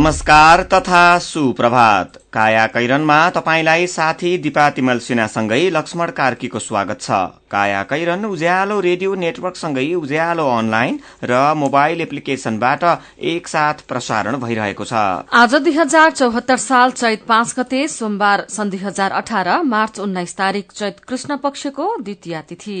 नमस्कार तथा सुप्रभात। काया कैरनमा तपाईँलाई साथी दिपा तिमल सिन्हासँगै लक्ष्मण कार्कीको स्वागत छ। काया कैरन उज्यालो रेडियो नेटवर्कसँगै उज्यालो अनलाइन र मोबाइल एप्लिकेशनबाट एकसाथ प्रसारण भइरहेको छ। आज दुई हजार चौहत्तर साल चैत पाँच गते सोमबार सन् दुई हजार अठार मार्च उन्नाइस तारीक चैत कृष्ण पक्षको द्वितीय तिथि।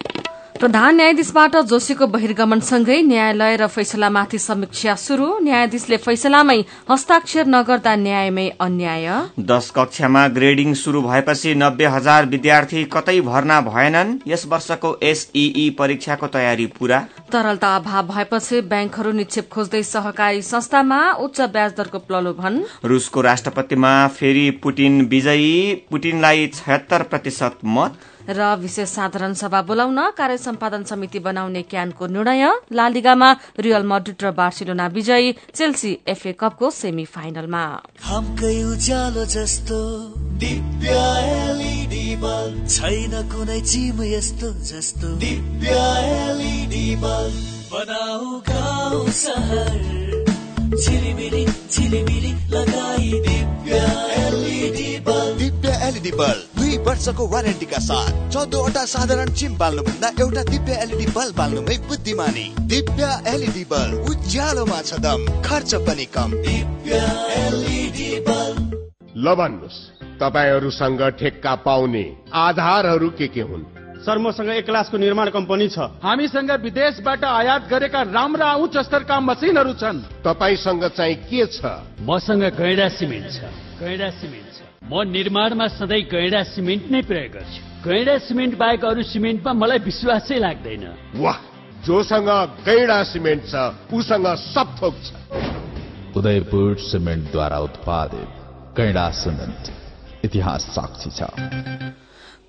प्रधान न्यायाधीशबाट जोशीको बहिर्गमनसँगै न्यायालय र फैसलामाथि समीक्षा शुरू न्यायाधीशले फैसलामै हस्ताक्षर नगर्दा न्यायमै अन्याय। दश कक्षामा ग्रेडिङ शुरू भएपछि नब्बे हजार विद्यार्थी कतै भर्ना भएनन्। यस वर्षको एसईई परीक्षाको तयारी पूरा। तरलता अभाव भएपछि ब्याङ्कहरू निक्षेप खोज्दै सहकारी संस्थामा उच्च ब्याज दरको प्रलोभन। रूसको राष्ट्रपतिमा फेरि पुटिन विजयी। पुटिनलाई छयत्तर प्रतिशत मत। र विशेष साधारण सभा बोलाउन कार्य सम्पादन समिति बनाउने क्यानको निर्णय। लालिगामा रियल मड्रिड र बार्सिलोना विजयी चेल्सी एफए कपको सेमी फाइनलमा उज्यालो जस्तो दिव्य एलइडी बल्ब। छैन कुनै चिम यस्तो जस्तो। Divya LED bulb. बनाऊ गाउँ सहर। झिलिमिली झिलिमिली लगाई Divya LED bulb. Divya LED bulb. दुई वर्षको वारेन्टीका साथ चौधवटा साधारण चिम बाल्नुभन्दा एउटा दिव्य एलइडी बल्ब बाल्नुमै बुद्धिमानी। दिव्य एलइडी बल्ब उज्यालोमा छ दम खर्च पनि कम। दिव्य एलइडी बल्ब। ल भन्नुहोस् तपाईँहरूसँग ठेक्का पाउने आधारहरू के के हुन्? सर मसँग एक क्लासको निर्माण कम्पनी छ। हामीसँग विदेशबाट आयात गरेका राम्रा उच्च स्तरका मसिनहरू छन्। तपाईँसँग चाहिँ के छ? मसँग गैडा सिमेन्ट छ। गैडा सिमेन्ट। म निर्माणमा सधैँ गैडा सिमेन्ट नै प्रयोग गर्छु। गैडा सिमेन्ट बाहेक अरू सिमेन्टमा मलाई विश्वासै लाग्दैन। वाह जोसँग गैडा सिमेन्ट छ उसँग सब थोक छ। उदयपुर सिमेन्टद्वारा उत्पादित गैडा सिमेन्ट इतिहास साक्षी छ।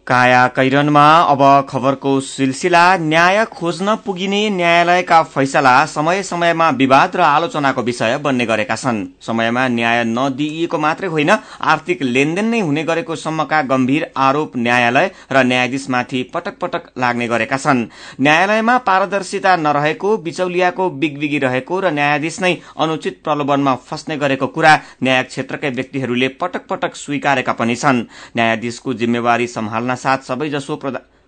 काया कैरनमा अब खबरको सिलसिला न्याय खोज्न पुगिने न्यायालयका फैसला समय समयमा विवाद र आलोचनाको विषय बन्ने गरेका छन्। समयमा न्याय नदिइएको मात्रै होइन आर्थिक लेनदेन नै हुने गरेको सम्मका गम्भीर आरोप न्यायालय र न्यायाधीशमाथि पटक पटक लाग्ने गरेका छन्। न्यायालयमा पारदर्शिता नरहेको बिचौलियाको बिगबिगी रहेको र न्यायाधीश नै अनुचित प्रलोभनमा फस्ने गरेको कुरा न्याय क्षेत्रकै व्यक्तिहरूले पटक पटक स्वीकारेका पनि छन्। न्यायाधीशको जिम्मेवारी सम्हाल्न साथ सबैजसो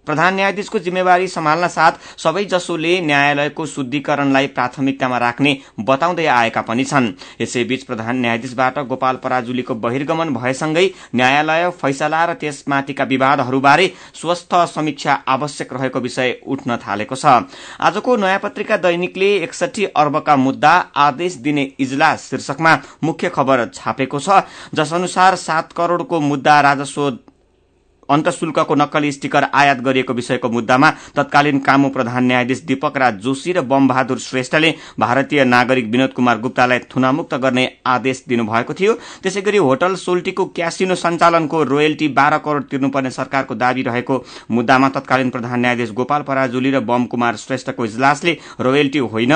प्रधान न्यायाधीशको जिम्मेवारी सम्हाल्न साथ सबैजसोले न्यायालयको शुद्धिकरणलाई प्राथमिकतामा राख्ने बताउँदै आएका पनि छन्। यसैबीच प्रधान न्यायाधीशबाट गोपाल पराजुलीको बहिर्गमन भएसँगै न्यायालय फैसला र त्यसमाथिका विवादहरूबारे स्वस्थ समीक्षा आवश्यक रहेको विषय उठ्न थालेको छ। आजको नयाँ पत्रिका दैनिकले एकसठी अर्बका मुद्दा आदेश दिने इजलास शीर्षकमा मुख्य खबर छापेको छ। जस अनुसार सात करोड़को मुद्दा राजस्व अन्तशुल्कको नक्कली स्टिकर आयात गरिएको विषयको मुद्दामा तत्कालीन कामु प्रधान न्यायाधीश दीपक राज जोशी र बमबहादुर श्रेष्ठले भारतीय नागरिक विनोद कुमार गुप्तालाई थुनामुक्त गर्ने आदेश दिनुभएको थियो। त्यसै गरी होटल सोल्टीको क्यासिनो सञ्चालनको रोयल्टी बाह्र करोड़ तिर्नुपर्ने सरकारको दावी रहेको मुद्दामा तत्कालीन प्रधान न्यायाधीश गोपाल पराजुली र बम कुमार श्रेष्ठको इजलासले रोयल्टी होइन।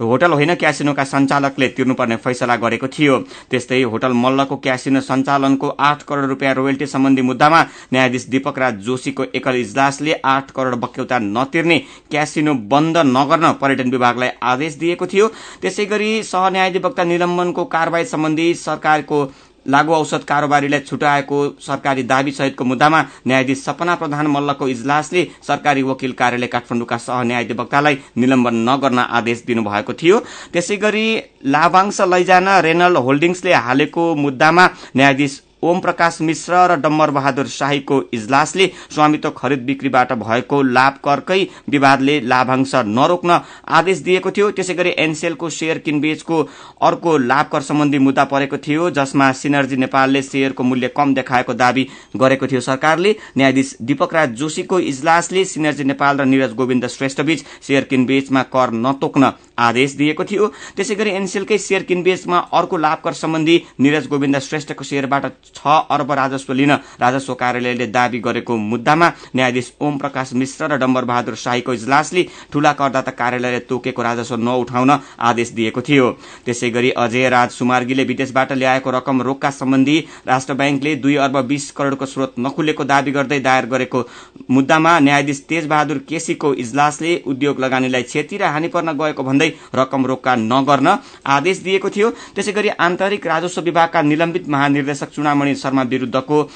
होटल होइन क्यासिनोका सञ्चालकले तिर्नुपर्ने फैसला गरेको थियो। त्यस्तै होटल मल्लको क्यासिनो सञ्चालनको आठ करोड़ रूपियाँ रोयल्टी सम्बन्धी मुद्दामा न्यायाधीश दीपक राज जोशीको एकल इजलासले आठ करोड़ बक्यौता नतिर्ने क्यासिनो बन्द नगर्न पर्यटन विभागलाई आदेश दिएको थियो। त्यसै गरी सहन्यायाधिवक्ता निलम्बनको कारवाही सम्बन्धी सरकारको लागू औषध कारोबारीलाई छुटाएको सरकारी दावी सहितको मुद्दामा न्यायाधीश सपना प्रधान मल्लको इजलासले सरकारी वकिल कार्यालय काठमाडौँका सह न्यायाधिवक्तालाई निलम्बन नगर्न आदेश दिनुभएको थियो। त्यसै गरी लाभांश लैजान रेनल होल्डिङ्सले हालेको मुद्दामा न्यायाधीश ओम प्रकाश मिश्र र डम्बर बहादुर शाहीको इजलासले स्वामित्व खरिद बिक्रीबाट भएको लाभ करकै विवादले लाभांश नरोक्न आदेश दिएको थियो। त्यसै गरी एनसेलको शेयर किनबेचको अर्को लाभ कर सम्बन्धी मुद्दा परेको थियो जसमा सिनर्जी नेपालले शेयरको मूल्य कम देखाएको दावी गरेको थियो सरकारले। न्यायाधीश दीपक राज जोशीको इजलासले सिनर्जी नेपाल र निरज गोविन्द श्रेष्ठबीच शेयर किनबेचमा कर नतोक्न आदेश दिएको थियो। त्यसै गरी एनसेलकै शेयर किनबेचमा अर्को लाभकर सम्बन्धी निरज गोविन्द श्रेष्ठको शेयरबाट छ अर्ब राजस्व लिन राजस्व कार्यालयले दावी गरेको मुद्दामा न्यायाधीश ओम प्रकाश मिश्र र डम्बर बहादुर शाहीको इजलासले ठूला करदाता कार्यालयले तोकेको राजस्व नउठाउन आदेश दिएको थियो। त्यसै गरी अजय राज सुमार्गीले विदेशबाट ल्याएको रकम रोक्का सम्बन्धी राष्ट्र ब्याङ्कले दुई अर्ब बीस करोड़को स्रोत नखुलेको दावी गर्दै दायर गरेको मुद्दामा न्यायाधीश तेज बहादुर केसीको इजलासले उद्योग लगानीलाई क्षति र हानि पर्न गएको भन्दै रकम रोक्का नगर्न आदेश दिएको थियो। त्यसै गरी आन्तरिक राजस्व विभागका निलम्बित महानिर्देशक चुनामणि शर्मा विरूद्धको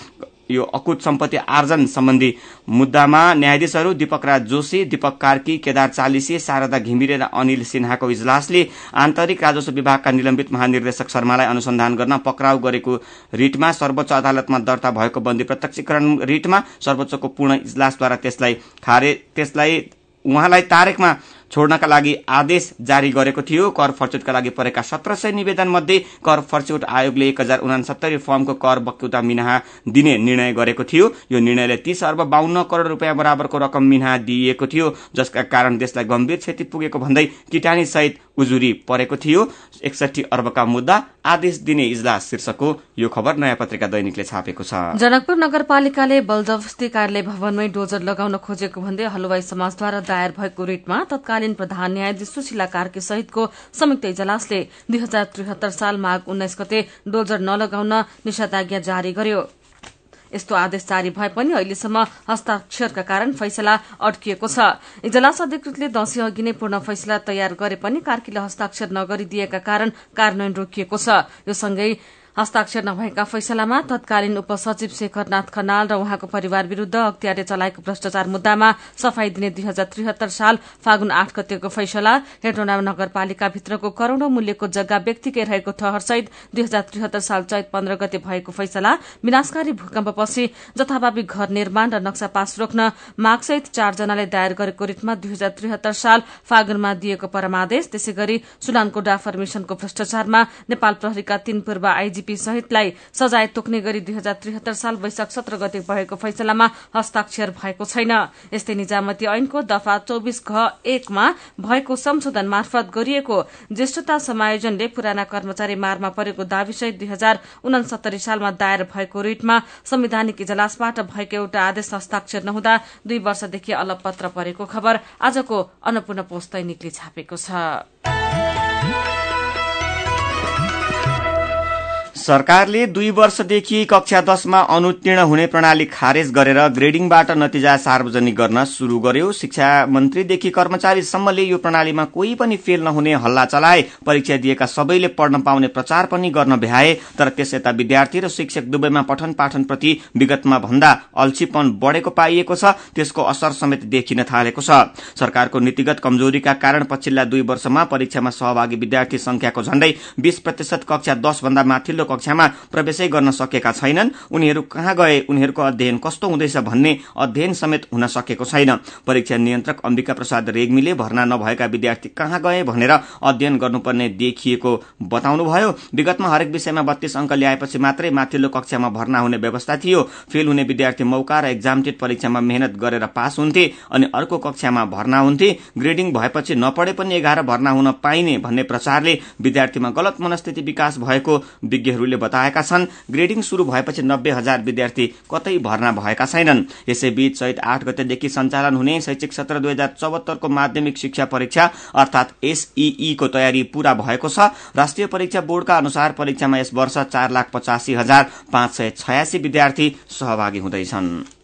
यो अकुत सम्पत्ति आर्जन सम्बन्धी मुद्दामा न्यायाधीशहरू दीपक राज जोशी दीपक कार्की केदार चालिसे शारदा घिमिरे र अनिल सिन्हाको इजलासले आन्तरिक राजस्व विभागका निलम्बित महानिर्देशक शर्मालाई अनुसन्धान गर्न पक्राउ गरेको रिटमा सर्वोच्च अदालतमा दर्ता भएको बन्दी प्रत्यक्षीकरण रिटमा सर्वोच्चको पूर्ण इजलासद्वारा त्यसलाई खारे त्यसलाई उहाँलाई तारेकमा छोड्नका लागि आदेश जारी गरेको थियो। कर फर्चुटका लागि परेका सत्र सय निवेदन मध्ये कर फर्चुट आयोगले एक हजार उनासत्तरी फर्मको कर बक्युता मिनाहा दिने निर्णय गरेको थियो। यो निर्णयले तीस अर्ब बाहन्न करोड़ रूपियाँ बराबरको रकम मिनाहा दिइएको थियो जसका कारण देशलाई गम्भीर क्षति पुगेको भन्दै किटानी सहित उजुरी परेको थियो। एकसठी अर्बका मुद्दा आदेश दिने इजलास शीर्षकको यो खबर नयाँ पत्रिका दैनिकले छापेको छ। जनकपुर नगरपालिकाले बलजबस्ती कार्यालय भवनमै डोजर लगाउन खोजेको भन्दै हलुवाई समाजद्वारा दायर भएको रिटमा तत्कालीन प्रधान न्यायाधीश सुशीला कार्की सहितको संयुक्त इजलासले दुई हजार त्रिहत्तर साल माघ उन्नाइस गते डोजर नलगाउन निषेधाज्ञा जारी गर्यो। यस्तो आदेश जारी भए पनि अहिलेसम्म हस्ताक्षरका कारण फैसला अड्किएको छ। इजलास अधिकृतले दशैं अघि नै पूर्ण फैसला तयार गरे पनि कार्कीले हस्ताक्षर नगरिदिएका कारण कार्यान्वयन रोकिएको छ। यो सँगै हस्ताक्षर नभएका फैसलामा तत्कालीन उपसचिव शेखरनाथ खनाल र उहाँको परिवार विरूद्ध अख्तियारले चलाएको भ्रष्टाचार मुद्दामा सफाई दिने दुई हजार त्रिहत्तर साल फागुन आठ गतेको फैसला हेटोना नगरपालिकाभित्रको करोड़ौं मूल्यको जग्गा व्यक्तिकै रहेको ठहरसहित दुई हजार त्रिहत्तर साल चैत पन्ध्र गते भएको फैसला विनाशकारी भूकम्पपछि जथाभावी घर निर्माण र नक्सा पास रोक्न मागसहित चारजनाले दायर गरेको रिटमा दुई हजार त्रिहत्तर साल फागुनमा दिएको परमादेश त्यसै गरी सुलानको डाफर्मेशनको भ्रष्टाचारमा नेपाल प्रहरीका तीन पूर्व आईजीपी सहितलाई सजाय तोक्ने गरी दुई हजार त्रिहत्तर साल वैशाख सत्र गते भएको फैसलामा हस्ताक्षर भएको छैन। यस्तै निजामती ऐनको दफा चौबिस घ एकमा भएको संशोधन मार्फत गरिएको ज्येष्ठता समायोजनले पुराना कर्मचारी मारमा परेको दावीसहित दुई हजार उनसत्तरी सालमा दायर भएको रिटमा संवैधानिक इजलासबाट भएको एउटा आदेश हस्ताक्षर नहुँदा दुई वर्षदेखि अलपत्र परेको खबर आजको अन्नपूर्ण पोस्ट दैनिकले छापेको छ। सरकारले दुई वर्षदेखि कक्षा दशमा अनुत्तीर्ण हुने प्रणाली खारेज गरेर ग्रेडिङबाट नतिजा सार्वजनिक गर्न शुरू गर्यो। शिक्षा मन्त्रीदेखि कर्मचारीसम्मले यो प्रणालीमा कोही पनि फेल नहुने हल्ला चलाए। परीक्षा दिएका सबैले पढ्न पाउने प्रचार पनि गर्न भ्याए। तर त्यस यता विद्यार्थी र शिक्षक दुवैमा पठन पाठनप्रति विगतमा भन्दा अल्छीपन बढ़ेको पाइएको छ। त्यसको असर समेत देखिन थालेको छ। सरकारको नीतिगत कमजोरीका कारण पछिल्ला दुई वर्षमा परीक्षामा सहभागी विद्यार्थी संख्याको झण्डै बीस प्रतिशत कक्षा दश भन्दा माथिल्लो कक्षामा प्रवेशै गर्न सकेका छैनन्। उनीहरू कहाँ गए उनीहरूको अध्ययन कस्तो हुँदैछ भन्ने अध्ययन समेत हुन सकेको छैन। परीक्षा नियन्त्रक अम्बिका प्रसाद रेग्मीले भर्ना नभएका विद्यार्थी कहाँ गए भनेर अध्ययन गर्नुपर्ने देखिएको बताउनुभयो। विगतमा हरेक विषयमा बत्तीस अंक ल्याएपछि मात्रै माथिल्लो कक्षामा भर्ना हुने व्यवस्था थियो। फेल हुने विद्यार्थी मौका र एक्जामटेड परीक्षामा मेहनत गरेर पास हुन्थे अनि अर्को कक्षामा भर्ना हुन्थे। ग्रेडिङ भएपछि नपढे पनि एघार भर्ना हुन पाइने भन्ने प्रचारले विद्यार्थीमा गलत मनस्थिति विकास भएको विज्ञहरूले सूत्रहरूले बताएका छन् ग्रेडिङ शुरू भएपछि नब्बे हजार विद्यार्थी कतै भर्ना भएका छैनन्। यसैबीच चैत आठ गतेदेखि सञ्चालन हुने शैक्षिक सत्र दुई हजार चौहत्तरको माध्यमिक शिक्षा परीक्षा अर्थात एसईई को तयारी पूरा भएको छ। राष्ट्रिय परीक्षा बोर्डका अनुसार परीक्षामा यस वर्ष चार लाख पचासी हजार पाँच सय छयासी विद्यार्थी सहभागी हुँदैछन्।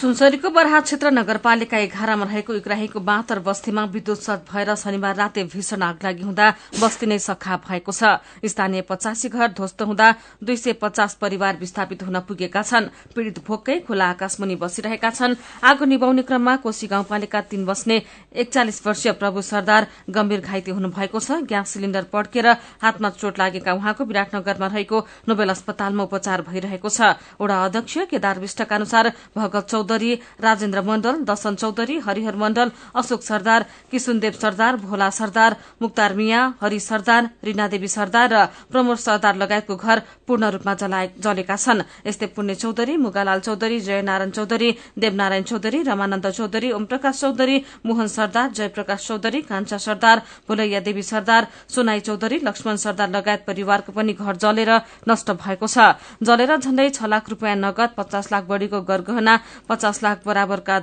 सुनसरीको बराहा क्षेत्र नगरपालिका एघारमा रहेको इग्राहीको बाँतर बस्तीमा विद्युत सर्ट भएर शनिबार राते भीषण आग लागि हुँदा बस्ती नै सखा भएको छ। स्थानीय पचासी घर ध्वस्त हुँदा दुई सय पचास परिवार विस्थापित हुन पुगेका छन्। पीड़ित भोकै खुला आकाशमुनि बसिरहेका छन्। आगो निभाउने क्रममा कोशी गाउँपालिका तीन बस्ने एकचालिस वर्षीय प्रभु सरदार गम्भीर घाइते हुनुभएको छ। ग्यास सिलिण्डर पड्केर हातमा चोट लागेका उहाँको विराटनगरमा रहेको नोबेल अस्पतालमा उपचार भइरहेको छ। वडा अध्यक्ष केदार विष्टका अनुसार भगत चौधरी राजेन्द्र मण्डल दशन चौधरी हरिहर मण्डल अशोक सरदार किशुनदेव सरदार भोला सरदार मुक्तार मिया हरि सरदार रीनादेवी सरदार र प्रमोद सरदार लगायतको घर पूर्ण रूपमा जलेका छन्। यस्तै पुण्य चौधरी मुगालाल चौधरी जयनारायण चौधरी देवनारायण चौधरी रमानन्द चौधरी ओमप्रकाश चौधरी मोहन सरदार जयप्रकाश चौधरी कान्छा सरदार भोलैया देवी सरदार सोनाई चौधरी लक्ष्मण सरदार लगायत परिवारको पनि घर जलेर नष्ट भएको छ। जलेर झण्डै छ लाख रूपियाँ नगद पचास लाख बढ़ीको गरगहना पचास लाख बराबरका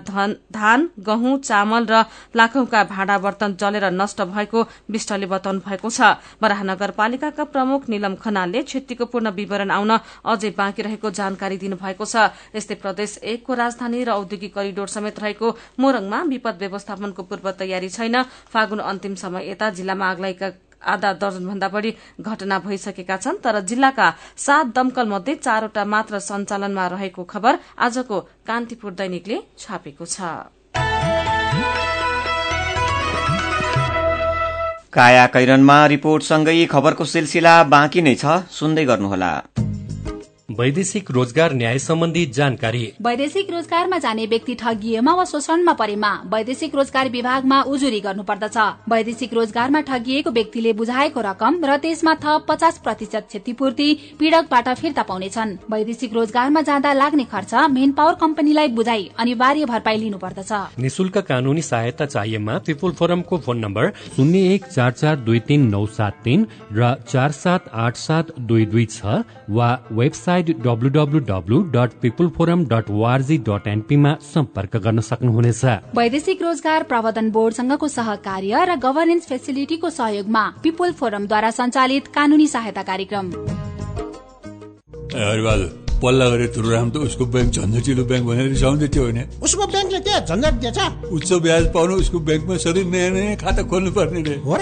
धान गहुँ चामल र लाखौंका भाँडा बर्तन जलेर नष्ट भएको विष्टले बताउनु भएको छ। बराह नगरपालिकाका प्रमुख निलम खनालले क्षतिको पूर्ण विवरण आउन अझै बाँकी रहेको जानकारी दिनुभएको छ। यस्तै प्रदेश एकको राजधानी र औद्योगिक करिडोर समेत रहेको मोरङमा विपद व्यवस्थापनको पूर्व तयारी छैन। फागुन अन्तिम समय यता जिल्लामा आगलाईका आधा दर्जनभन्दा बढ़ी घटना भइसकेका छन् तर जिल्लाका सात दमकल मध्ये चारवटा मात्र सञ्चालनमा रहेको खबर आजको कान्तिपुर दैनिकले छापेको छ। काया कैरनमा रिपोर्टसँगै खबरको सिलसिला बाँकी नै छ सुन्दै गर्नुहोला। वैदेशिक रोजगार न्याय सम्बन्धी जानकारी। वैदेशिक रोजगारमा जाने व्यक्ति ठगिएमा वा शोषणमा परेमा वैदेशिक रोजगार विभागमा उजुरी गर्नुपर्दछ। वैदेशिक रोजगारमा ठगिएको व्यक्तिले बुझाएको रकम र त्यसमा थप पचास प्रतिशत क्षतिपूर्ति पीड़कबाट फिर्ता पाउनेछन्। वैदेशिक रोजगारमा जाँदा लाग्ने खर्च मेन पावर कम्पनीलाई बुझाइ अनिवार्य भरपाई लिनुपर्दछ। निशुल्क कानूनी सहायता चाहिएमा पिपुल फोरमको फोन नम्बर शून्य एक चार चार दुई तीन नौ सात तीन र चार सात आठ सात दुई दुई छ वा वेबसाइट वेबसाइट www.peopleforum.org.np मा सम्पर्क गर्न सक्नुहुनेछ। वैदेशिक रोजगार प्रवर्धन बोर्डसँगको सहकार्य र गभर्नेन्स फेसिलिटीको सहयोगमा पिपुल फोरमद्वारा सञ्चालित कानूनी सहायता कार्यक्रम। पल्ला गरेर तुरुराम त उसको ब्याङ्क झन्झटिलो ब्याङ्क भनेर रिसाउँदै थियो होइन उसको ब्याङ्कले के झन्झट दिएछ। उच्च ब्याज पाउनु उसको ब्याङ्कमा सधैँ नयाँ नयाँ खाता खोल्नु पर्ने रे। हो र?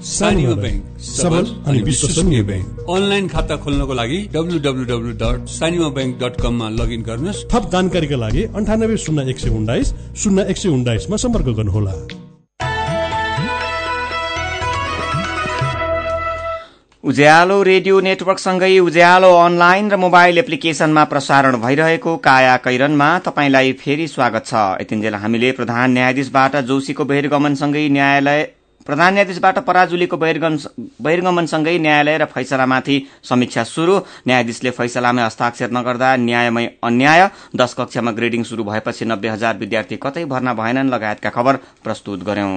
सानीमा ब्याङ्क सबल अनि विश्वसनीय ब्याङ्क अनलाइन खाता खोल्नको लागि W W W dot Sanima bank dot कममा लगइन गर्नुहोस्। थप जानकारीका लागि अन्ठानब्बे शून्य एक सय उन्नाइस शून्य एक सय उन्नाइसमा सम्पर्क गर्नुहोला। उज्यालो रेडियो नेटवर्कसँगै उज्यालो अनलाइन र मोबाइल एप्लिकेशनमा प्रसारण भइरहेको काया कैरनमा तपाईँलाई फेरि स्वागत छ। यतिन्जेल हामीले प्रधान न्यायाधीशबाट जोशीको बहिर्गमनसँगै न्यायालय प्रधान न्यायाधीशबाट पराजुलीको बहिर्गमनसँगै न्यायालय र फैसलामाथि समीक्षा शुरू न्यायाधीशले फैसलामै हस्ताक्षर नगर्दा न्यायमै अन्याय। दश कक्षामा ग्रेडिङ शुरू भएपछि नब्बे हजार विद्यार्थी कतै भर्ना भएनन् लगायतका खबर प्रस्तुत गर्यौं।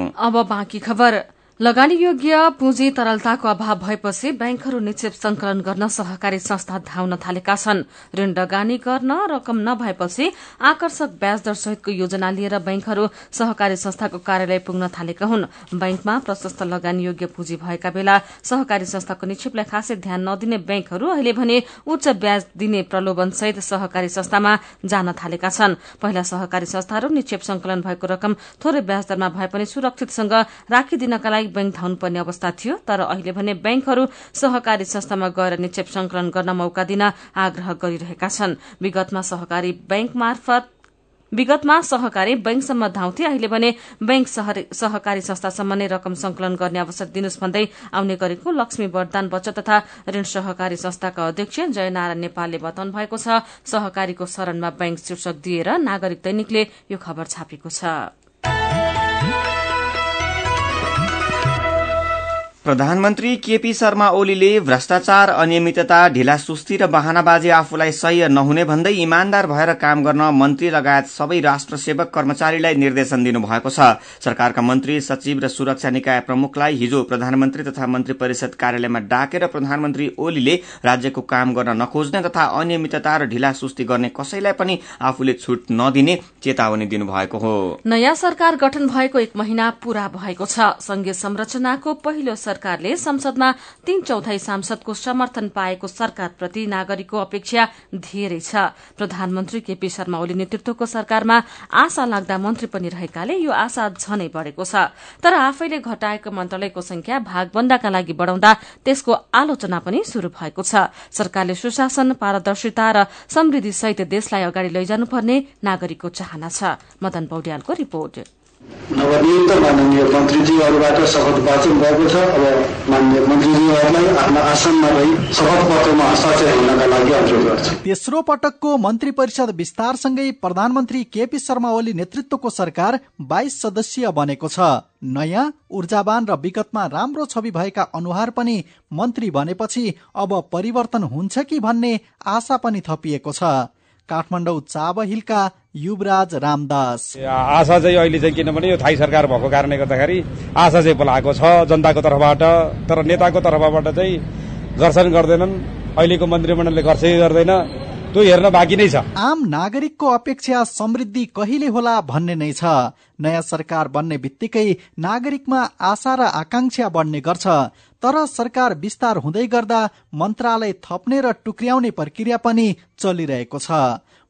लगानी योग्य पुँजी तरलताको अभाव भएपछि ब्याङ्कहरू निक्षेप संकलन गर्न सहकारी संस्था धाउन थालेका छन्। ऋण लगानी गर्न रकम नभएपछि आकर्षक ब्याज दर सहितको योजना लिएर ब्याङ्कहरू सहकारी संस्थाको कार्यालय पुग्न थालेका हुन्। ब्याङ्कमा प्रशस्त लगानी योग्य पुँजी भएका बेला सहकारी संस्थाको निक्षेपलाई खासै ध्यान नदिने ब्याङ्कहरू अहिले भने उच्च ब्याज दिने प्रलोभन सहित सहकारी संस्थामा जान थालेका छन्। पहिला सहकारी संस्थाहरू निक्षेप संकलन भएको रकम थोरै ब्याज दरमा भए पनि सुरक्षितसँग राखिदिनका लागि ब्याङ्क धाउनुपर्ने अवस्था थियो तर अहिले भने ब्याङ्कहरू सहकारी संस्थामा गएर निक्षेप संकलन गर्न मौका दिन आग्रह गरिरहेका छन्। विगतमा सहकारी ब्याङ्क मार्फत विगतमा सहकारी ब्याङ्कसम्म धाउँथे अहिले भने ब्याङ्क सहकारी संस्थासम्म नै रकम संकलन गर्ने अवसर दिनुहोस् भन्दै आउने गरेको लक्ष्मी वरदान बचत तथा ऋण सहकारी संस्थाका अध्यक्ष जयनारायण नेपालले बताउनु भएको छ सहकारीको शरणमा ब्याङ्क शीर्षक दिएर नागरिक दैनिकले यो खबर छापेको छ। प्रधानमन्त्री केपी शर्मा ओलीले भ्रष्टाचार अनियमितता ढिला सुस्ती र बहानाबाजी आफूलाई सह्य नहुने भन्दै इमान्दार भएर काम गर्न मन्त्री लगायत सबै राष्ट्र सेवक कर्मचारीलाई निर्देशन दिनुभएको छ। सरकारका मन्त्री सचिव र सुरक्षा निकाय प्रमुखलाई हिजो प्रधानमन्त्री तथा मन्त्री परिषद कार्यालयमा डाकेर प्रधानमन्त्री ओलीले राज्यको काम गर्न नखोज्ने तथा अनियमितता र ढिला सुस्ती गर्ने कसैलाई पनि आफूले छुट नदिने चेतावनी दिनुभएको हो। नयाँ सरकार गठन भएको एक महिना पूरा भएको छ। संघीय संरचनाको पहिलो सरकारले संसदमा तीन चौथाई सांसदको समर्थन पाएको सरकारप्रति नागरिकको अपेक्षा धेरै छ। प्रधानमन्त्री केपी शर्मा ओली नेतृत्वको सरकारमा आशा लाग्दा मन्त्री पनि रहेकाले यो आशा झनै बढ़ेको छ। तर आफैले घटाएको मन्त्रालयको संख्या भागबन्दाका लागि बढ़ाउँदा त्यसको आलोचना पनि शुरू भएको छ। सरकारले सुशासन पारदर्शिता र समृद्धि सहित देशलाई अगाडि लैजानुपर्ने नागरिकको चाहना छ। मदन पौड्यालको रिपोर्ट। नवनियुक्त माननीय मन्त्रीजीहरूबाट शपथ वाचन भएको छ। अब माननीय मन्त्रीजीहरूलाई आफ्ना आसनमा रही शपथ पत्रमा हस्ताक्षर हुनका लागि अनुरोध गर्छु। तेस्रो पटकको मन्त्री परिषद विस्तारसँगै प्रधानमन्त्री केपी शर्मा ओली नेतृत्वको सरकार बाइस सदस्यीय बनेको छ। नयाँ ऊर्जावान र विगतमा राम्रो छवि भएका अनुहार पनि मन्त्री बनेपछि अब परिवर्तन हुन्छ कि भन्ने आशा पनि थपिएको छ। काठमाडौँ चाब हिलका युवराज रामदास। आशा चाहिँ अहिले चाहिँ किनभने यो थाई सरकार भएको कारणले गर्दाखेरि आशा चाहिँ बोलाएको छ जनताको तर्फबाट तर नेताको तर्फबाट चाहिँ गर्छन् गर्दैनन्। अहिलेको मन्त्रीमण्डलले गर्छै गर्दैन। त्यो हेर्न बाँकी नै छ। आम नागरिकको अपेक्षा समृद्धि कहिले होला भन्ने नै छ। नयाँ सरकार बन्ने बित्तिकै नागरिकमा आशा र आकांक्षा बढ्ने गर्छ। तर सरकार विस्तार हुँदै गर्दा मन्त्रालय थप्ने र टुक्र्याउने प्रक्रिया पनि चलिरहेको छ।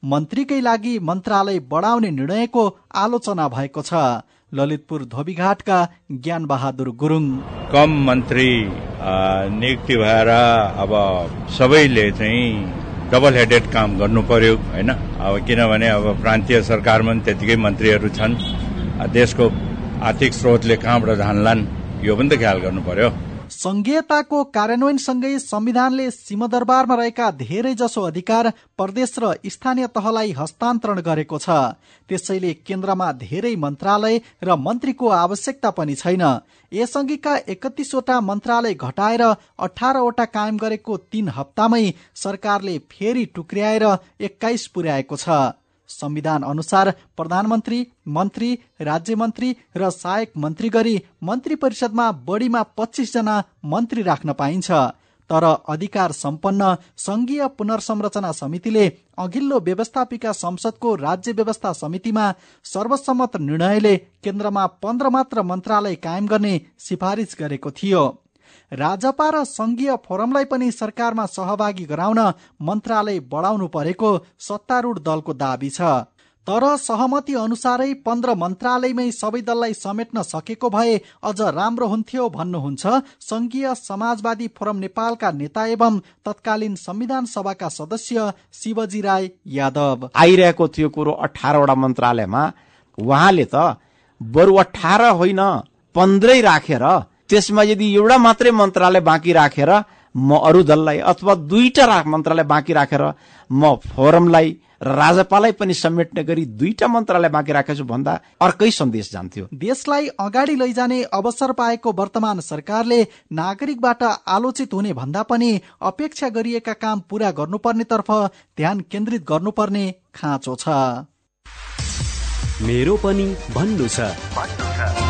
मन्त्रीकै लागि मन्त्रालय बढाउने निर्णयको आलोचना भएको छ। ललितपुर धोबीघाटका ज्ञान बहादुर गुरुङ। कम मन्त्री नियुक्ति भएर अब सबैले चाहिँ डबल हेडेड काम गर्नु पर्यो होइन? अब किनभने अब प्रान्तीय सरकारमा पनि त्यतिकै मन्त्रीहरू छन्। देशको आर्थिक स्रोतले कहाँबाट धान्लान् यो पनि त ख्याल गर्नु पर्यो। संघीयताको कार्यान्वयनसँगै संविधानले सिंहदरबारमा रहेका धेरै जसो अधिकार प्रदेश र स्थानीय तहलाई हस्तान्तरण गरेको छ। त्यसैले केन्द्रमा धेरै मन्त्रालय र मन्त्रीको आवश्यकता पनि छैन। यसअघिका एकतिसवटा मन्त्रालय घटाएर अठारवटा कायम गरेको तीन हप्तामै सरकारले फेरि टुक्र्याएर एक्काइस पुर्याएको छ। संविधान अनुसार प्रधानमन्त्री मन्त्री राज्य मन्त्री र सहायक मन्त्री गरी मन्त्री परिषदमा बढीमा पच्चिस जना मन्त्री राख्न पाइन्छ। तर अधिकार सम्पन्न संघीय पुनर्संरचना समितिले अघिल्लो व्यवस्थापिका संसदको राज्य व्यवस्था समितिमा सर्वसम्मत निर्णयले केन्द्रमा पन्ध्र मात्र मन्त्रालय कायम गर्ने सिफारिस गरेको थियो। राजपा र संघीय फोरमलाई पनि सरकारमा सहभागी गराउन मन्त्रालय बढाउनु परेको सत्तारूढ दलको दावी छ। तर सहमति अनुसारै पन्ध्र मन्त्रालयमै सबै दललाई समेट्न सकेको भए अझ राम्रो हुन्थ्यो भन्नुहुन्छ संघीय समाजवादी फोरम नेपालका नेता एवं तत्कालीन संविधान सभाका सदस्य शिवजी राई यादव। आइरहेको थियो कुरो अठारवटा मन्त्रालयमा। उहाँले त बरु अठार होइन पन्ध्रै राखेर त्यसमा यदि एउटा मात्रै मन्त्रालय बाँकी राखेर म अरू दललाई अथवा दुईटा राख मन्त्रालय बाँकी राखेर म फोरमलाई र राजपालाई पनि समेट्ने गरी दुईटा मन्त्रालय बाँकी राखेको छु भन्दा अर्कै सन्देश जान्थ्यो। देशलाई अगाडि लैजाने अवसर पाएको वर्तमान सरकारले नागरिकबाट आलोचित हुने भन्दा पनि अपेक्षा गरिएका काम पूरा गर्नुपर्नेतर्फ ध्यान केन्द्रित गर्नुपर्ने खाँचो छ। मेरो पनि भन्नु छ।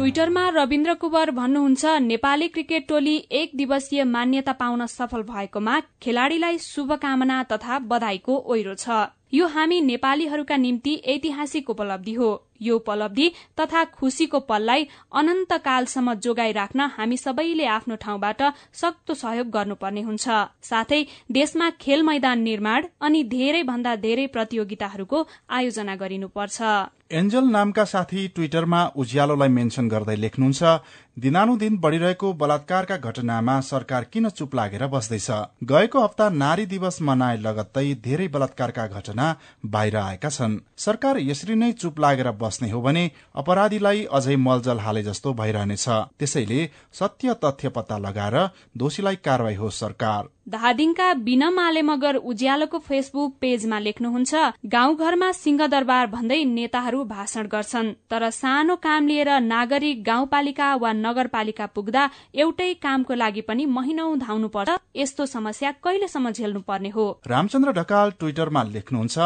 ट्विटरमा रविन्द्र कुवर भन्नुहुन्छ नेपाली क्रिकेट टोली एक दिवसीय मान्यता पाउन सफल भएकोमा खेलाड़ीलाई शुभकामना तथा बधाईको ओइरो छ। यो हामी नेपालीहरूका निम्ति ऐतिहासिक उपलब्धि हो। यो उपलब्धि तथा खुशीको पललाई अनन्त कालसम्म जोगाई राख्न हामी सबैले आफ्नो ठाउँबाट सक्दो सहयोग गर्नुपर्ने हुन्छ। साथै देशमा खेल मैदान निर्माण अनि धेरै भन्दा धेरै प्रतियोगिताहरूको आयोजना गरिनुपर्छ। एन्जल नामका साथी ट्विटरमा उज्यालोलाई मेन्सन गर्दै लेख्नुहुन्छ दिनानुदिन बढ़िरहेको बलात्कारका घटनामा सरकार किन चुप लागेर बस्दैछ? गएको हप्ता नारी दिवस मनाए लगत्तै धेरै बलात्कारका घटना बाहिर आएका छन्। सरकार यसरी नै चुप लागेर बस्ने हो भने अपराधीलाई अझै मलजल हाले जस्तो भइरहनेछ। त्यसैले सत्य तथ्य पत्ता लगाएर दोषीलाई कारवाही होस् सरकार। धादिङका बिनम आले मगर उज्यालोको फेसबुक पेजमा लेख्नुहुन्छ गाउँघरमा सिंहदरबार भन्दै नेताहरू भाषण गर्छन् तर सानो काम लिएर नागरिक गाउँपालिका वा नगरपालिका पुग्दा एउटै कामको लागि पनि महिनौ धाउनु पर्छ यस्तो समस्या कहिलेसम्म झेल्नु पर्ने हो? रामचन्द्र ढकाल ट्विटरमा लेख्नुहुन्छ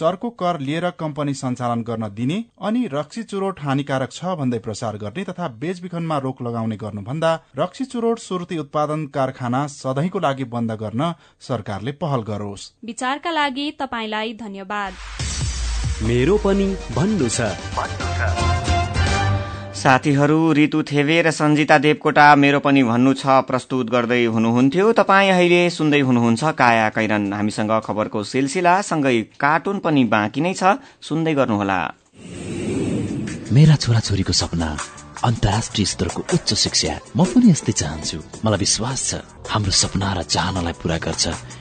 चर्को कर लिएर कम्पनी सञ्चालन गर्न दिने अनि रक्सी चुरोट हानिकारक छ भन्दै प्रचार गर्ने तथा बेचबिखनमा रोक लगाउने गर्नुभन्दा रक्सी चुरोट सुरुती उत्पादन कारखाना सधैँको लागि बन्द गर्न सरकारले पहल गरोस्। विचारका लागि तपाईँलाई धन्यवाद। मेरो पनि भन्नु छ। साथीहरू ऋतु थेवे र सञ्जिता देवकोटा मेरो पनि भन्नु छ प्रस्तुत गर्दै हुनुहुन्थ्यो। तपाईँ अहिले सुन्दै हुनुहुन्छ काया कैरन। हामीसँग खबरको सिलसिला सँगै कार्टुन पनि बाँकी नै छ। सुन्दै गर्नुहोला। मेरा छोराछोरीको सपना अन्तर्राष्ट्रिय स्तरको उच्च शिक्षा। म पनि यस्तै चाहन्छु। मलाई विश्वास छ हाम्रो सपना र चाहनालाई पूरा गर्छ।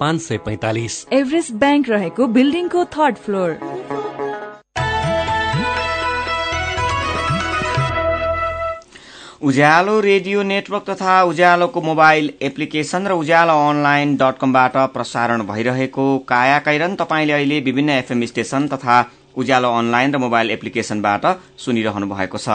पाँच सय पैतालिस। एभरेस्ट ब्याङ्क रहेको बिल्डिङको third floor. Ujyaalo radio network तथा उज्यालोको मोबाइल एप्लिकेशन र उज्यालो अनलाइन डट कमबाट प्रसारण भइरहेको काया कैरन तपाईँले अहिले विभिन्न एफएम स्टेशन तथा उज्यालो अनलाइन र मोबाइल एप्लिकेशनबाट सुनिरहनु भएको छ।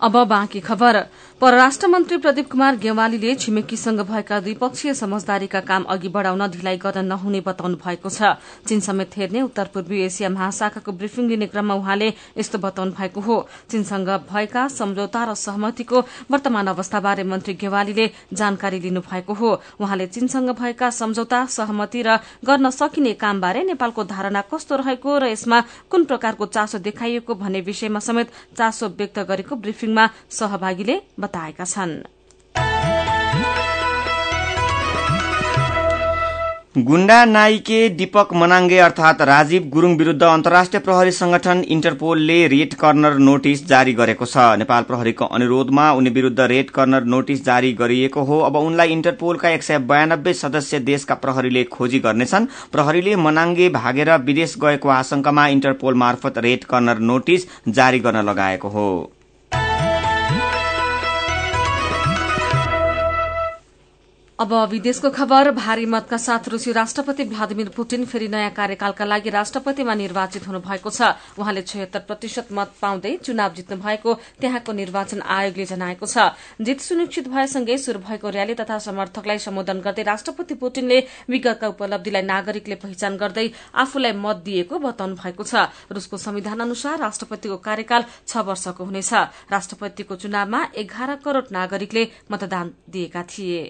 अब बाँकी खबर। परराष्ट्र मन्त्री प्रदीप कुमार गेवालीले छिमेकीसँग भएका द्विपक्षीय समझदारीका काम अघि बढ़ाउन ढिलाइ गर्न नहुने बताउनु भएको छ। चीन समेत हेर्ने उत्तर पूर्वी एसिया महाशाखाको ब्रिफिङ लिने क्रममा उहाँले यस्तो बताउनु भएको हो। चीनसँग भएका सम्झौता र सहमतिको वर्तमान अवस्थाबारे मन्त्री गेवालीले जानकारी लिनु भएको हो। उहाँले चीनसँग भएका सम्झौता सहमति र गर्न सकिने कामबारे नेपालको धारणा कस्तो रहेको र यसमा कुन प्रकारको चासो देखाइएको भन्ने विषयमा समेत चासो व्यक्त गरेको ब्रिफिङमा सहभागीले बताएका छन्। गुण्डा नाइके दीपक मनाङ्गे अर्थात राजीव गुरूङ विरूद्ध अन्तर्राष्ट्रिय प्रहरी संगठन इन्टरपोलले रेड कर्नर नोटिस जारी गरेको छ। नेपाल प्रहरीको अनुरोधमा उनी विरूद्ध रेड कर्नर नोटिस जारी गरिएको हो। अब उनलाई इन्टरपोलका एक सय बयानब्बे सदस्य देशका प्रहरीले खोजी गर्नेछन्। प्रहरीले मनाङ्गे भागेर विदेश गएको आशंकामा इन्टरपोल मार्फत रेड कर्नर नोटिस जारी गर्न लगाएको हो। अब विदेशको खबर भारी मतका साथ रूसी राष्ट्रपति भ्लादिमिर पुटिन फेरि नयाँ कार्यकालका लागि राष्ट्रपतिमा निर्वाचित हुनु भएको छ। उहाँले छयत्तर प्रतिशत मत पाउँदै चुनाव जित्नु भएको त्यहाँको निर्वाचन आयोगले जनाएको छ। जित सुनिश्चित भएसँगै शुरू भएको र्याली तथा समर्थकलाई सम्बोधन गर्दै राष्ट्रपति पुटिनले विगतका उपलब्धिलाई नागरिकले पहिचान गर्दै आफूलाई मत दिएको बताउनु भएको छ। रूसको संविधान अनुसार राष्ट्रपतिको कार्यकाल छ वर्षको हुनेछ। राष्ट्रपतिको चुनावमा एघार करोड़ नागरिकले मतदान दिएका थिए।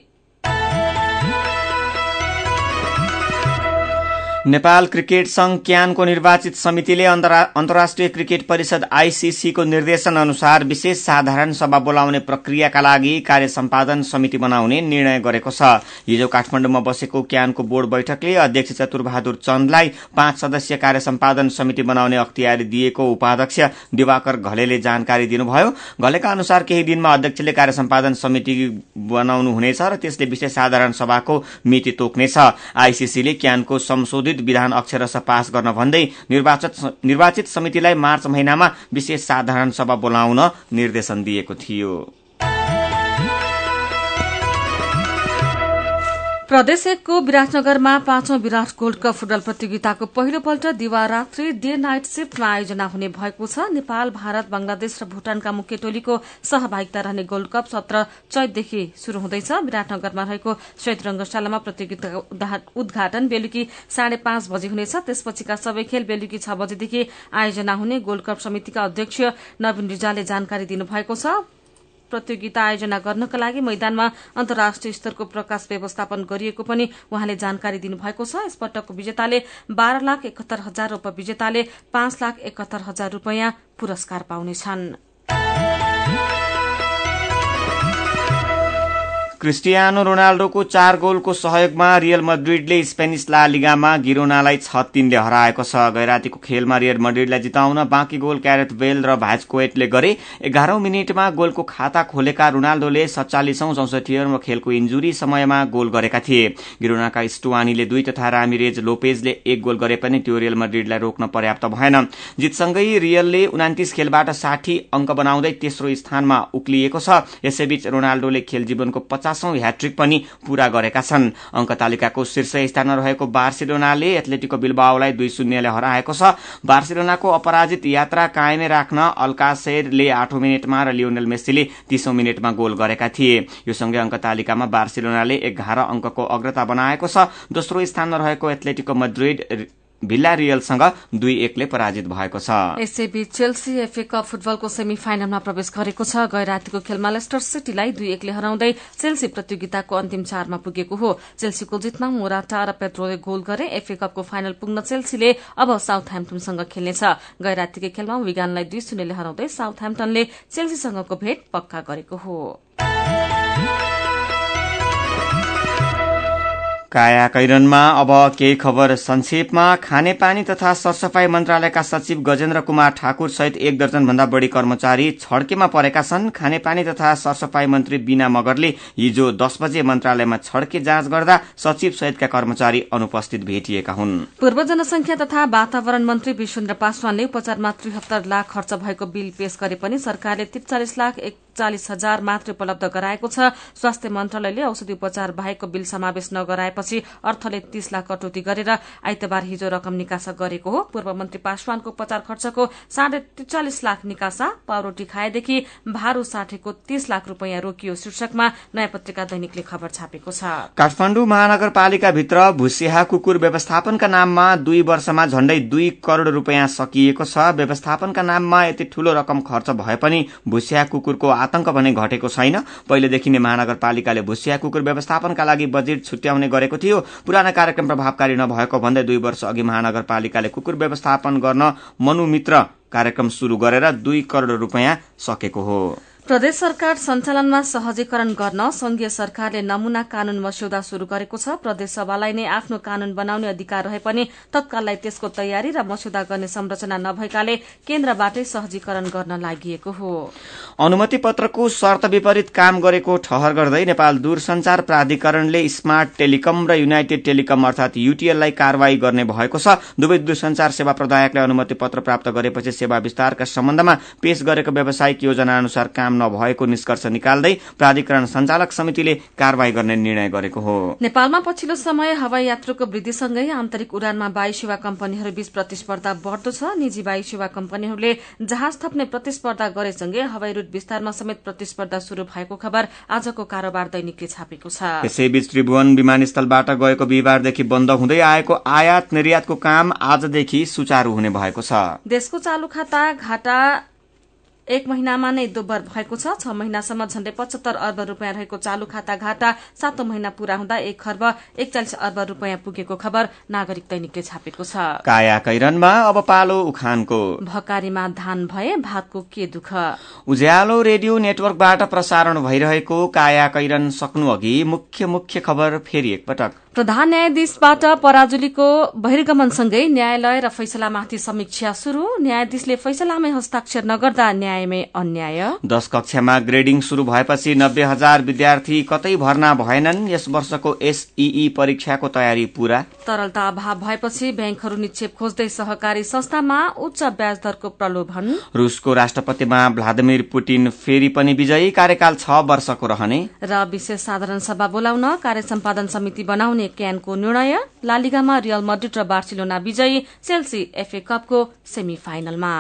नेपाल क्रिकेट संघ क्यानको निर्वाचित समितिले अन्तर्राष्ट्रिय क्रिकेट परिषद आईसीसीको निर्देशन अनुसार विशेष साधारण सभा बोलाउने प्रक्रियाका लागि कार्य सम्पादन समिति बनाउने निर्णय गरेको छ। हिजो काठमाडौँमा बसेको क्यानको बोर्ड बैठकले अध्यक्ष चतुरबहादुर चन्दलाई पाँच सदस्यीय कार्य सम्पादन समिति बनाउने अख्तियारी दिएको उपाध्यक्ष दिवाकर घलेले जानकारी दिनुभयो। घलेका अनुसार केही दिनमा अध्यक्षले कार्य सम्पादन समिति बनाउनु हुनेछ र त्यसले विशेष साधारण सभाको मिति तोक्नेछ। आईसीसीले क्यानको संशोधित संशोधित विधान अक्षरश पास गर्न भन्दै निर्वाचित समितिलाई मार्च महिनामा विशेष साधारण सभा बोलाउन निर्देशन दिएको थियो। प्रदेश एकको विराटनगरमा पाँचौं विराट गोल्ड कप फुटबल प्रतियोगिताको पहिलोपल्ट दिवारात्री डे नाइट शिफ्टमा आयोजना हुने भएको छ। नेपाल भारत बंगलादेश र भूटानका मुख्य टोलीको सहभागिता रहने गोल्ड कप सत्र चैतदेखि शुरू हुँदैछ। विराटनगरमा रहेको श्वेत रंगशालामा प्रतियोगिता उद्घाटन बेलुकी साढे पाँच बजे हुनेछ। त्यसपछिका सबै खेल बेलुकी छ बजेदेखि आयोजना हुने गोल्ड कप समितिका अध्यक्ष नवीन रिजालले जानकारी दिनुभएको छ। प्रतियोगिता आयोजना गर्नका लागि मैदानमा अन्तर्राष्ट्रिय स्तरको प्रकाश व्यवस्थापन गरिएको पनि उहाँले जानकारी दिनुभएको छ। यसपटकको विजेताले बाह्र लाख एकहत्तर हजार उपविजेताले पाँच लाख एकहत्तर हजार रूपियाँ पुरस्कार पाउनेछन्। क्रिस्टियानो रोनाल्डोको चार गोलको सहयोगमा रियल मड्रिडले स्पेनिस ला लिगामा गिरोनालाई छ तीनले हराएको छ। गैरातीको खेलमा रियल मड्रिडलाई जिताउन बाँकी गोल क्यारेट बेल र भाइजकोएटले गरे एघारौं मिनटमा गोलको खाता खोलेका रोनाल्डोले सत्तालिसौं चौसठी खेलको इन्जुरी समयमा गोल गरेका थिए। गिरोनाका स्टुवानीले दुई तथा रामिरेज लोपेजले एक गोल गरे पनि त्यो रियल मड्रिडलाई रोक्न पर्याप्त भएन। जितसँगै रियलले उनातिस खेलबाट साठी अंक बनाउँदै तेस्रो स्थानमा उक्लिएको छ। यसैबीच रोनाल्डोले खेल जीवनको पचास पचासौं ह्याट्रिक पनि पूरा गरेका छन्। अंक तालिकाको शीर्ष स्थानमा रहेको बार्सिलोनाले एथलेटिको बिल्बाओलाई दुई शून्यले हराएको छ। बार्सिलोनाको अपराजित यात्रा कायमै राख्न अल्कासेरले आठौं मिनटमा र लियोनेल मेस्सीले तीसौं मिनटमा गोल गरेका थिए। यो सँगै अंक तालिकामा बार्सिलोनाले एघार अंकको अग्रता बनाएको छ। दोस्रो स्थानमा रहेको एथलेटिको मड्रिड भिल्ला रियलसँग दुई एकले पराजित भएको छ। यसैबीच चेल्सी एफए कप फुटबलको सेमी फाइनलमा प्रवेश गरेको छ। गै रातिको खेलमा लेस्टर सिटीलाई दुई एकले हराउँदै चेल्सी प्रतियोगिताको अन्तिम चारमा पुगेको हो। चेल्सीको जितमा मोराटा र पेट्रोले गोल गरे एफए कपको फाइनल पुग्न चेल्सीले अब साउथ ह्याम्पटनसँग खेल्नेछ। गै रातिको खेलमा विगानलाई दुई शून्यले हराउँदै साउथ ह्याम्पटनले चेल्सीसँगको भेट पक्का गरेको हो। काया कैरनमा अब केही खबर संक्षेपमा। खानेपानी तथा सरसफाई मन्त्रालयका सचिव गजेन्द्र कुमार ठाकुर सहित एक दर्जन भन्दा बढ़ी कर्मचारी छड्केमा परेका छन्। खानेपानी तथा सरसफाई मन्त्री बीना मगरले हिजो दस बजे मन्त्रालयमा छड्के जाँच गर्दा सचिव सहितका कर्मचारी अनुपस्थित भेटिएका हुन्। पूर्व जनसंख्या तथा वातावरण मन्त्री विश्वेन्द्र पासवानले उपचारमा त्रिहत्तर लाख खर्च भएको बिल पेश गरे पनि सरकारले त्रिचालिस लाख एकचालिस हजार मात्र उपलब्ध गराएको छ। स्वास्थ्य मन्त्रालयले औषधि उपचार बाहेकको बिल समावेश नगराएपछि अर्थले तीस लाख कटौती गरेर आइतबार हिजो रकम निकासा गरेको हो। पूर्व मन्त्री पासवानको उपचार खर्चको साढे त्रिचालिस लाख निकासा पाउरोटी खाएदेखि भारू साठेको तीस लाख रूपियाँ रोकियो शीर्षकमा। नयाँ पत्रिका दैनिकले खबर छापेको छ। काठमाडौँ महानगरपालिकाभित्र भुसिया कुकुर व्यवस्थापनका नाममा दुई वर्षमा झण्डै दुई करोड़ रूपियाँ सकिएको छ। व्यवस्थापनका नाममा यति ठूलो रकम खर्च भए पनि भुसिया कुकुरको आतंक भने घटेको छैन। पहिलेदेखि नै महानगरपालिकाले भुसिया कुकुर व्यवस्थापनका लागि बजेट छुट्याउने गरेको थियो। पुराना कार्यक्रम प्रभावकारी नभएको भन्दै दुई वर्ष अघि महानगरपालिकाले कुकुर व्यवस्थापन गर्न मनुमित्र कार्यक्रम शुरू गरेर दुई करोड़ रूपियाँ सकेको हो। प्रदेश सरकार सञ्चालनमा सहजीकरण गर्न संघीय सरकारले नमूना कानून मस्यौदा शुरू गरेको छ। प्रदेश सभालाई नै आफ्नो कानून बनाउने अधिकार रहे पनि तत्काललाई त्यसको तयारी र मस्यौदा गर्ने संरचना नभएकाले केन्द्रबाटै सहजीकरण गर्न लागि हो। अनुमति पत्रको शर्त विपरीत काम गरेको ठहर गर्दै नेपाल दूरसञ्चार प्राधिकरणले स्मार्ट टेलिकम र युनाइटेड टेलिकम अर्थात युटीएललाई कार्यवाही गर्ने भएको छ। दुवै दूरसञ्चार सेवा प्रदायकले अनुमति पत्र प्राप्त गरेपछि सेवा विस्तारका सम्बन्धमा पेश गरेको व्यावसायिक योजना अनुसार काम नभएको निष्कर्ष निकाल्दै प्राधिकरण सञ्चालक समितिले कार्यवाही गर्ने निर्णय गरेको हो। नेपालमा पछिल्लो समय हवाई यात्रुको वृद्धिसँगै आन्तरिक उडानमा वायु सेवा कम्पनीहरू बीच प्रतिस्पर्धा बढ्दो छ। निजी वायु सेवा कम्पनीहरूले जहाज थप्ने प्रतिस्पर्धा गरेसँगै हवाई रूट विस्तारमा समेत प्रतिस्पर्धा शुरू भएको खबर आजको कारोबार दैनिकले छापेको छ। यसैबीच त्रिभुवन विमानस्थलबाट गएको बिहिबारदेखि बन्द हुँदै आएको आयात निर्यातको काम आजदेखि सुचारू हुने भएको छ। देशको चालू खाता घाटा एक महिनामा नै दोब्बर भएको छ। छ महिनासम्म झण्डै पचहत्तर अर्ब रूपियाँ रहेको चालू खाता घाटा सातौं महिना पूरा हुँदा एक खर्ब एकचालिस अर्ब रूपियाँ पुगेको खबर नागरिक दैनिकले छापेको छ। काया कैरनमा अब पालो उखानको। भकारीमा धान भए भातको के दुख? उज्यालो रेडियो नेटवर्कबाट प्रसारण भइरहेको काया कैरन सक्नु अघि मुख्य मुख्य खबर फेरि एकपटक। प्रधान न्यायाधीशबाट पराजुलीको बहिर्गमनसँगै न्यायालय र फैसलामाथि समीक्षा शुरू न्यायाधीशले फैसलामै हस्ताक्षर नगर्दा न्यायमै अन्याय। दश कक्षामा ग्रेडिङ शुरू भएपछि नब्बे हजार विद्यार्थी कतै भर्ना भएनन्। यस वर्षको एसईई परीक्षाको तयारी पूरा। तरलता अभाव भएपछि ब्याङ्कहरू निक्षेप खोज्दै सहकारी संस्थामा उच्च ब्याज दरको प्रलोभन। रूसको राष्ट्रपतिमा भ्लादिमिर पुटिन फेरि पनि विजयी कार्यकाल छ वर्षको रहने। र विशेष साधारण सभा बोलाउन कार्य सम्पादन समिति बनाउने क्यानको निर्णय लालिगामा रियल मड्रिड र बार्सिलोना विजयी चेल्सी एफए कपको सेमी फाइनलमा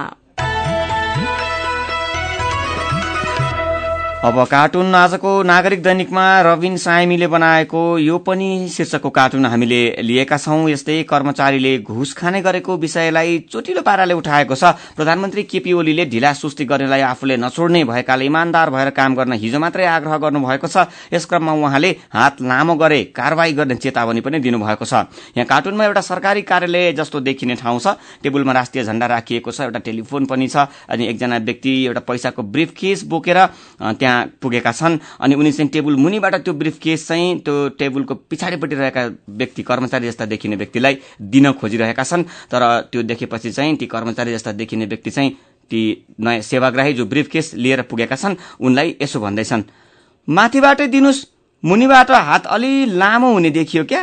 अब कार्टुन आजको नागरिक दैनिकमा रविन साइमीले बनाएको यो पनि शीर्षकको कार्टुन हामीले लिएका छौं। यस्तै कर्मचारीले घुस खाने गरेको विषयलाई चोटिलो पाराले उठाएको छ। प्रधानमन्त्री केपी ओलीले ढिला सुस्ती गर्नेलाई आफूले नछोड्ने भएकाले इमान्दार भएर काम गर्न हिजो मात्रै आग्रह गर्नुभएको छ। यस क्रममा उहाँले हात लामो गरे कारवाही गर्ने चेतावनी पनि दिनुभएको छ। यहाँ कार्टुनमा एउटा सरकारी कार्यालय जस्तो देखिने ठाउँ छ। टेबलमा राष्ट्रिय झण्डा राखिएको छ। एउटा टेलिफोन पनि छ। अनि एकजना व्यक्ति एउटा पैसाको ब्रिफ केस बोकेर त्यहाँ पुगेका छन्। अनि उनी चाहिँ टेबल मुनिबाट त्यो ब्रिफ केस चाहिँ त्यो टेबलको पछाडिपट्टि रहेका व्यक्ति कर्मचारी जस्ता देखिने व्यक्तिलाई दिन खोजिरहेका छन्। तर त्यो देखेपछि चाहिँ ती कर्मचारी जस्ता देखिने व्यक्ति चाहिँ ती नयाँ सेवाग्राही जो ब्रिफ केस लिएर पुगेका छन् उनलाई यसो भन्दैछन् माथिबाटै दिनुहोस्। मुनिबाट हात अलि लामो हुने देखियो क्या?